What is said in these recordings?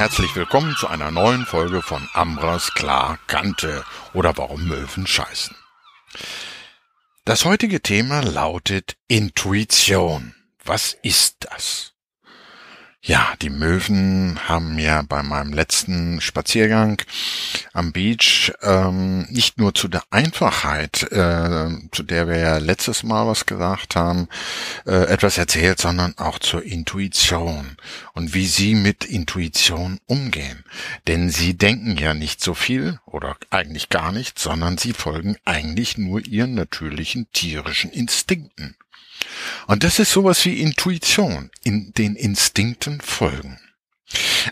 Herzlich willkommen zu einer neuen Folge von Ambras klar Kante oder warum Möwen scheißen. Das heutige Thema lautet Intuition. Was ist das? Ja, die Möwen haben ja bei meinem letzten Spaziergang am Beach ähm, nicht nur zu der Einfachheit, äh, zu der wir ja letztes Mal was gesagt haben, äh, etwas erzählt, sondern auch zur Intuition und wie sie mit Intuition umgehen. Denn sie denken ja nicht so viel oder eigentlich gar nicht, sondern sie folgen eigentlich nur ihren natürlichen tierischen Instinkten. Und das ist sowas wie Intuition, in den Instinkten folgen.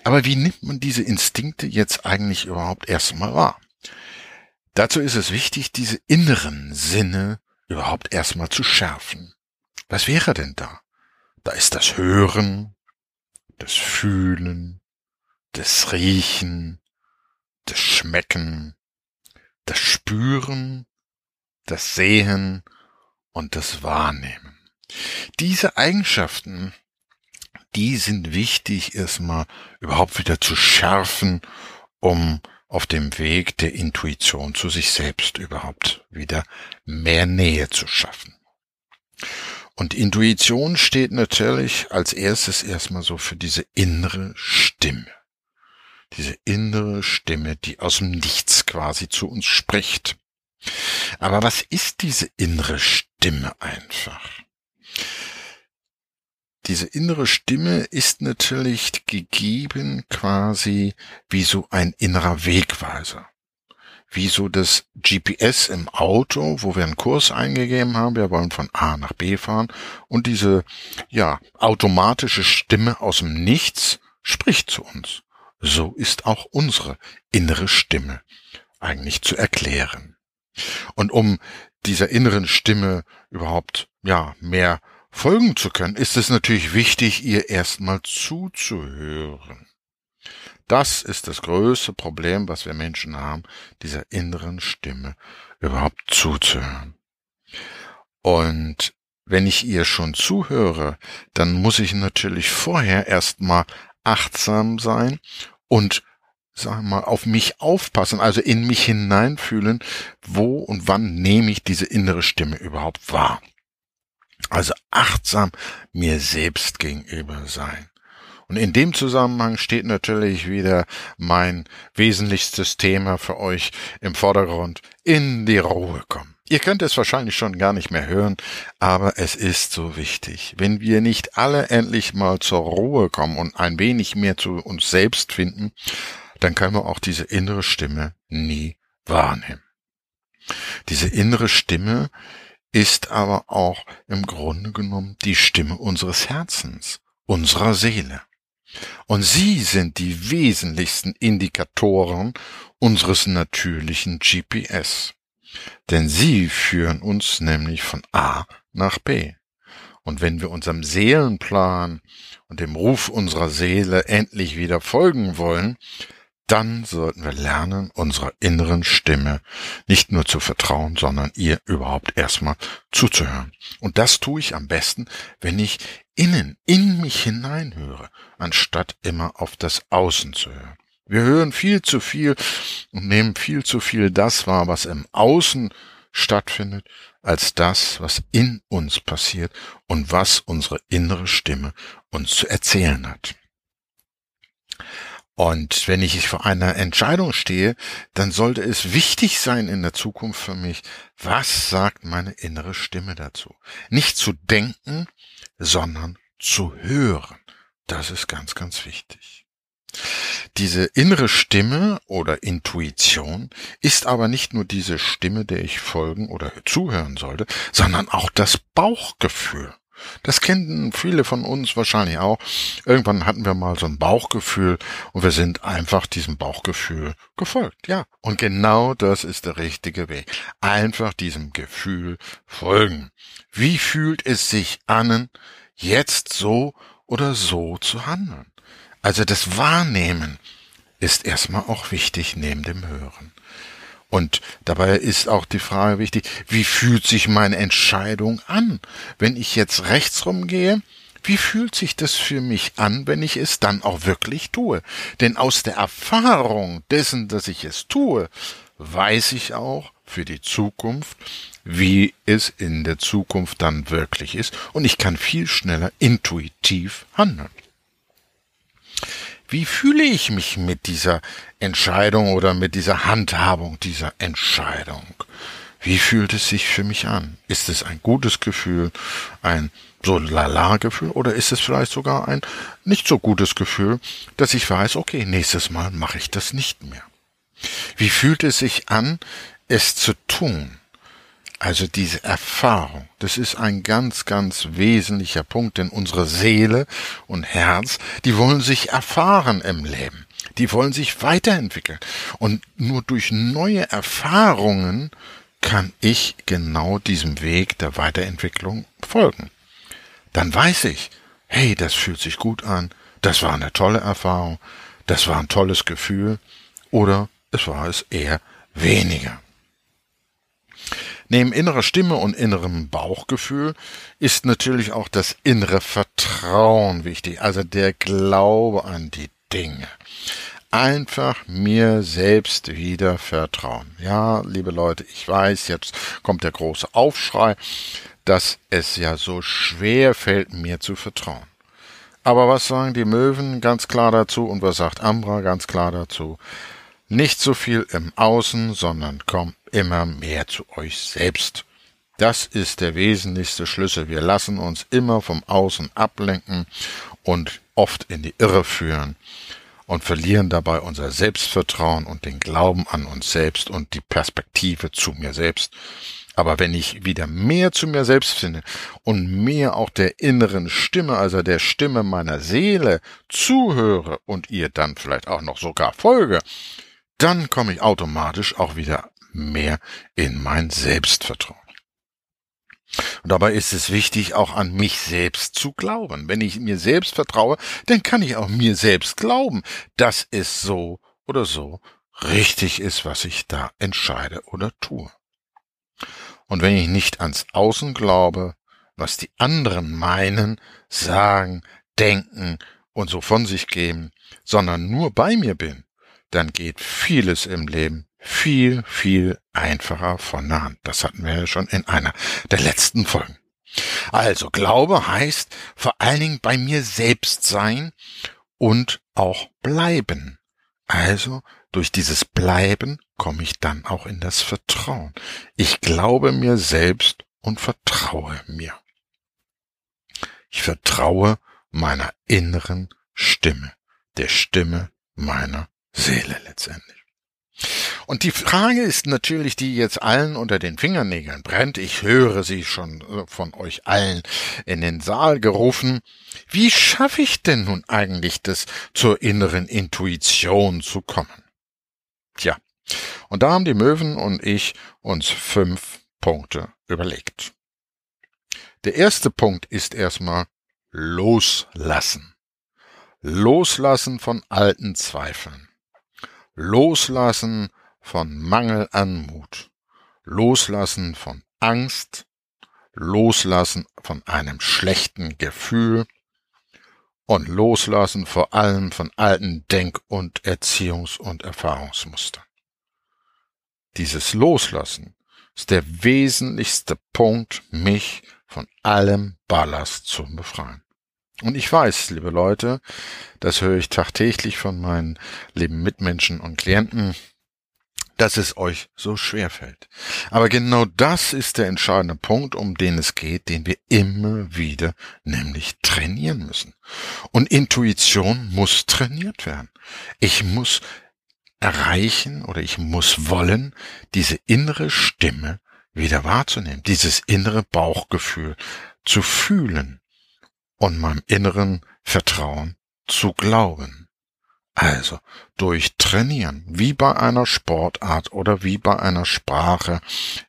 Aber wie nimmt man diese Instinkte jetzt eigentlich überhaupt erstmal wahr? Dazu ist es wichtig, diese inneren Sinne überhaupt erstmal zu schärfen. Was wäre denn da? Da ist das Hören, das Fühlen, das Riechen, das Schmecken, das Spüren, das Sehen und das Wahrnehmen. Diese Eigenschaften, die sind wichtig, erstmal überhaupt wieder zu schärfen, um auf dem Weg der Intuition zu sich selbst überhaupt wieder mehr Nähe zu schaffen. Und Intuition steht natürlich als erstes erstmal so für diese innere Stimme. Diese innere Stimme, die aus dem Nichts quasi zu uns spricht. Aber was ist diese innere Stimme einfach? Diese innere Stimme ist natürlich gegeben quasi wie so ein innerer Wegweiser. Wie so das GPS im Auto, wo wir einen Kurs eingegeben haben, wir wollen von A nach B fahren und diese, ja, automatische Stimme aus dem Nichts spricht zu uns. So ist auch unsere innere Stimme eigentlich zu erklären. Und um dieser inneren Stimme überhaupt, ja, mehr folgen zu können, ist es natürlich wichtig, ihr erstmal zuzuhören. Das ist das größte Problem, was wir Menschen haben, dieser inneren Stimme überhaupt zuzuhören. Und wenn ich ihr schon zuhöre, dann muss ich natürlich vorher erstmal achtsam sein und sagen wir mal, auf mich aufpassen, also in mich hineinfühlen, wo und wann nehme ich diese innere Stimme überhaupt wahr. Also achtsam mir selbst gegenüber sein. Und in dem Zusammenhang steht natürlich wieder mein wesentlichstes Thema für euch im Vordergrund, in die Ruhe kommen. Ihr könnt es wahrscheinlich schon gar nicht mehr hören, aber es ist so wichtig. Wenn wir nicht alle endlich mal zur Ruhe kommen und ein wenig mehr zu uns selbst finden, dann können wir auch diese innere Stimme nie wahrnehmen. Diese innere Stimme, ist aber auch im Grunde genommen die Stimme unseres Herzens, unserer Seele. Und sie sind die wesentlichsten Indikatoren unseres natürlichen GPS. Denn sie führen uns nämlich von A nach B. Und wenn wir unserem Seelenplan und dem Ruf unserer Seele endlich wieder folgen wollen, dann sollten wir lernen, unserer inneren Stimme nicht nur zu vertrauen, sondern ihr überhaupt erstmal zuzuhören. Und das tue ich am besten, wenn ich innen, in mich hineinhöre, anstatt immer auf das Außen zu hören. Wir hören viel zu viel und nehmen viel zu viel das wahr, was im Außen stattfindet, als das, was in uns passiert und was unsere innere Stimme uns zu erzählen hat. Und wenn ich vor einer Entscheidung stehe, dann sollte es wichtig sein in der Zukunft für mich, was sagt meine innere Stimme dazu? Nicht zu denken, sondern zu hören. Das ist ganz, ganz wichtig. Diese innere Stimme oder Intuition ist aber nicht nur diese Stimme, der ich folgen oder zuhören sollte, sondern auch das Bauchgefühl. Das kennen viele von uns wahrscheinlich auch. Irgendwann hatten wir mal so ein Bauchgefühl und wir sind einfach diesem Bauchgefühl gefolgt. Ja, und genau das ist der richtige Weg. Einfach diesem Gefühl folgen. Wie fühlt es sich an, jetzt so oder so zu handeln? Also das Wahrnehmen ist erstmal auch wichtig neben dem Hören. Und dabei ist auch die Frage wichtig, wie fühlt sich meine Entscheidung an? Wenn ich jetzt rechts rumgehe, wie fühlt sich das für mich an, wenn ich es dann auch wirklich tue? Denn aus der Erfahrung dessen, dass ich es tue, weiß ich auch für die Zukunft, wie es in der Zukunft dann wirklich ist und ich kann viel schneller intuitiv handeln. Wie fühle ich mich mit dieser Entscheidung oder mit dieser Handhabung dieser Entscheidung? Wie fühlt es sich für mich an? Ist es ein gutes Gefühl, ein so lala-Gefühl oder ist es vielleicht sogar ein nicht so gutes Gefühl, dass ich weiß, okay, nächstes Mal mache ich das nicht mehr. Wie fühlt es sich an, es zu tun? Also diese Erfahrung, das ist ein ganz, ganz wesentlicher Punkt, denn unsere Seele und Herz, die wollen sich erfahren im Leben. Die wollen sich weiterentwickeln. Und nur durch neue Erfahrungen kann ich genau diesem Weg der Weiterentwicklung folgen dann weiß ich, hey, das fühlt sich gut an, das war eine tolle Erfahrung, das war ein tolles Gefühl oder es war es eher weniger. Neben innerer Stimme und innerem Bauchgefühl ist natürlich auch das innere Vertrauen wichtig, also der Glaube an die Dinge. Einfach mir selbst wieder vertrauen. Ja, liebe Leute, ich weiß, jetzt kommt der große Aufschrei dass es ja so schwer fällt, mir zu vertrauen. Aber was sagen die Möwen ganz klar dazu und was sagt Ambra ganz klar dazu? Nicht so viel im Außen, sondern kommt immer mehr zu euch selbst. Das ist der wesentlichste Schlüssel. Wir lassen uns immer vom Außen ablenken und oft in die Irre führen und verlieren dabei unser Selbstvertrauen und den Glauben an uns selbst und die Perspektive zu mir selbst. Aber wenn ich wieder mehr zu mir selbst finde und mehr auch der inneren Stimme, also der Stimme meiner Seele zuhöre und ihr dann vielleicht auch noch sogar folge, dann komme ich automatisch auch wieder mehr in mein Selbstvertrauen. Und dabei ist es wichtig, auch an mich selbst zu glauben. Wenn ich mir selbst vertraue, dann kann ich auch mir selbst glauben, dass es so oder so richtig ist, was ich da entscheide oder tue. Und wenn ich nicht ans Außen glaube, was die anderen meinen, sagen, denken und so von sich geben, sondern nur bei mir bin, dann geht vieles im Leben viel, viel einfacher von der Hand. Das hatten wir ja schon in einer der letzten Folgen. Also Glaube heißt vor allen Dingen bei mir selbst sein und auch bleiben. Also durch dieses Bleiben komme ich dann auch in das Vertrauen. Ich glaube mir selbst und vertraue mir. Ich vertraue meiner inneren Stimme, der Stimme meiner Seele letztendlich. Und die Frage ist natürlich, die jetzt allen unter den Fingernägeln brennt. Ich höre sie schon äh, von euch allen in den Saal gerufen. Wie schaffe ich denn nun eigentlich das, zur inneren Intuition zu kommen? Tja, und da haben die Möwen und ich uns fünf Punkte überlegt. Der erste Punkt ist erstmal loslassen. Loslassen von alten Zweifeln. Loslassen von Mangel an Mut. Loslassen von Angst. Loslassen von einem schlechten Gefühl. Und loslassen vor allem von alten Denk- und Erziehungs- und Erfahrungsmustern. Dieses Loslassen ist der wesentlichste Punkt, mich von allem Ballast zu befreien. Und ich weiß, liebe Leute, das höre ich tagtäglich von meinen lieben Mitmenschen und Klienten, dass es euch so schwer fällt. Aber genau das ist der entscheidende Punkt, um den es geht, den wir immer wieder nämlich trainieren müssen. Und Intuition muss trainiert werden. Ich muss erreichen oder ich muss wollen, diese innere Stimme wieder wahrzunehmen, dieses innere Bauchgefühl zu fühlen und meinem inneren Vertrauen zu glauben. Also durch Trainieren, wie bei einer Sportart oder wie bei einer Sprache,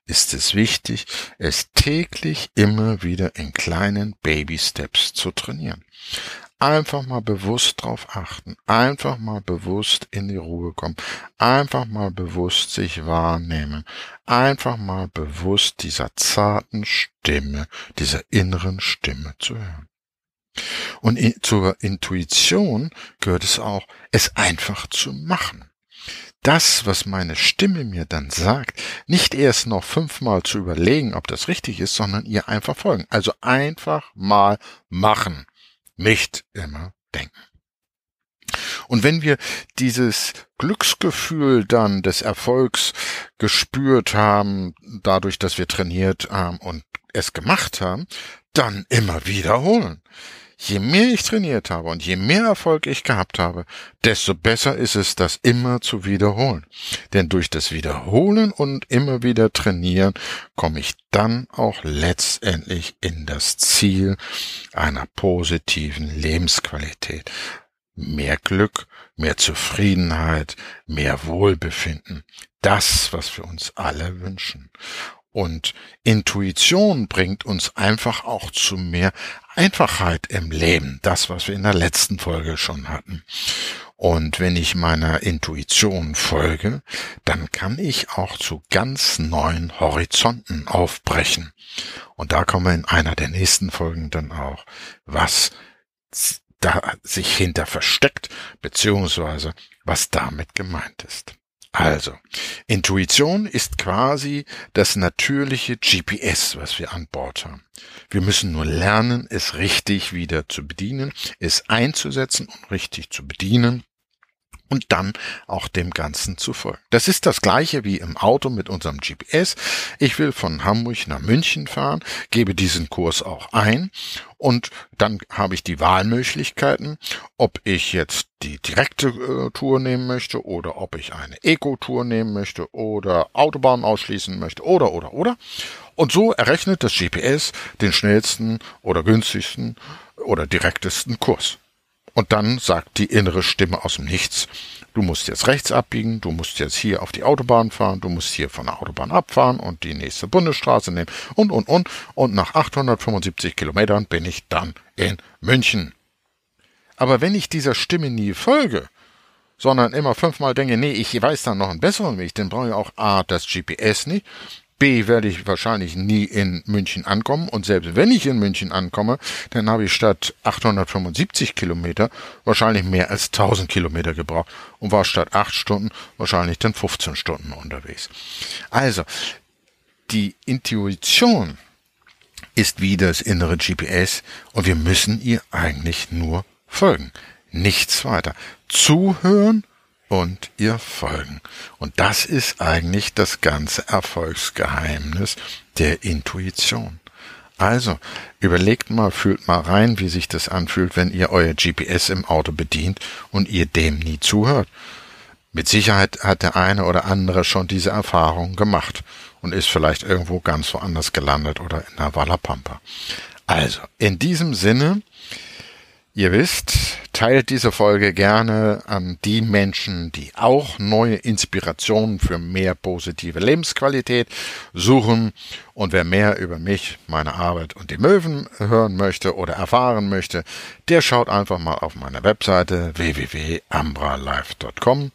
ist es wichtig, es täglich immer wieder in kleinen Baby Steps zu trainieren. Einfach mal bewusst drauf achten. Einfach mal bewusst in die Ruhe kommen. Einfach mal bewusst sich wahrnehmen. Einfach mal bewusst dieser zarten Stimme, dieser inneren Stimme zu hören. Und in, zur Intuition gehört es auch, es einfach zu machen. Das, was meine Stimme mir dann sagt, nicht erst noch fünfmal zu überlegen, ob das richtig ist, sondern ihr einfach folgen. Also einfach mal machen. Nicht immer denken. Und wenn wir dieses Glücksgefühl dann des Erfolgs gespürt haben, dadurch, dass wir trainiert haben und es gemacht haben, dann immer wiederholen. Je mehr ich trainiert habe und je mehr Erfolg ich gehabt habe, desto besser ist es, das immer zu wiederholen. Denn durch das Wiederholen und immer wieder trainieren komme ich dann auch letztendlich in das Ziel einer positiven Lebensqualität. Mehr Glück, mehr Zufriedenheit, mehr Wohlbefinden. Das, was wir uns alle wünschen. Und Intuition bringt uns einfach auch zu mehr Einfachheit im Leben. Das, was wir in der letzten Folge schon hatten. Und wenn ich meiner Intuition folge, dann kann ich auch zu ganz neuen Horizonten aufbrechen. Und da kommen wir in einer der nächsten Folgen dann auch, was da sich hinter versteckt, beziehungsweise was damit gemeint ist. Also, Intuition ist quasi das natürliche GPS, was wir an Bord haben. Wir müssen nur lernen, es richtig wieder zu bedienen, es einzusetzen und richtig zu bedienen und dann auch dem Ganzen zu folgen. Das ist das gleiche wie im Auto mit unserem GPS. Ich will von Hamburg nach München fahren, gebe diesen Kurs auch ein und dann habe ich die Wahlmöglichkeiten, ob ich jetzt die direkte äh, Tour nehmen möchte oder ob ich eine Eco-Tour nehmen möchte oder Autobahn ausschließen möchte oder oder oder. Und so errechnet das GPS den schnellsten oder günstigsten oder direktesten Kurs. Und dann sagt die innere Stimme aus dem Nichts, du musst jetzt rechts abbiegen, du musst jetzt hier auf die Autobahn fahren, du musst hier von der Autobahn abfahren und die nächste Bundesstraße nehmen und, und, und. Und nach 875 Kilometern bin ich dann in München. Aber wenn ich dieser Stimme nie folge, sondern immer fünfmal denke, nee, ich weiß dann noch einen besseren Weg, dann brauche ich auch A, das GPS nicht B werde ich wahrscheinlich nie in München ankommen und selbst wenn ich in München ankomme, dann habe ich statt 875 Kilometer wahrscheinlich mehr als 1000 Kilometer gebraucht und war statt 8 Stunden wahrscheinlich dann 15 Stunden unterwegs. Also, die Intuition ist wie das innere GPS und wir müssen ihr eigentlich nur folgen. Nichts weiter. Zuhören und ihr folgen. Und das ist eigentlich das ganze Erfolgsgeheimnis der Intuition. Also, überlegt mal, fühlt mal rein, wie sich das anfühlt, wenn ihr euer GPS im Auto bedient und ihr dem nie zuhört. Mit Sicherheit hat der eine oder andere schon diese Erfahrung gemacht und ist vielleicht irgendwo ganz woanders gelandet oder in der Wallapampa. Also, in diesem Sinne, Ihr wisst, teilt diese Folge gerne an die Menschen, die auch neue Inspirationen für mehr positive Lebensqualität suchen. Und wer mehr über mich, meine Arbeit und die Möwen hören möchte oder erfahren möchte, der schaut einfach mal auf meine Webseite www.ambralife.com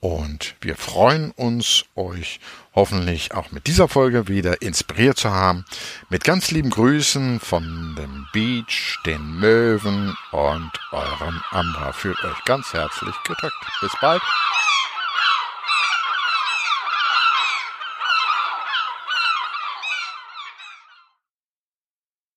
und wir freuen uns, euch hoffentlich auch mit dieser Folge wieder inspiriert zu haben. Mit ganz lieben Grüßen von dem Beach, den Möwen und eurem Ambra. Fühlt euch ganz herzlich gedrückt. Bis bald.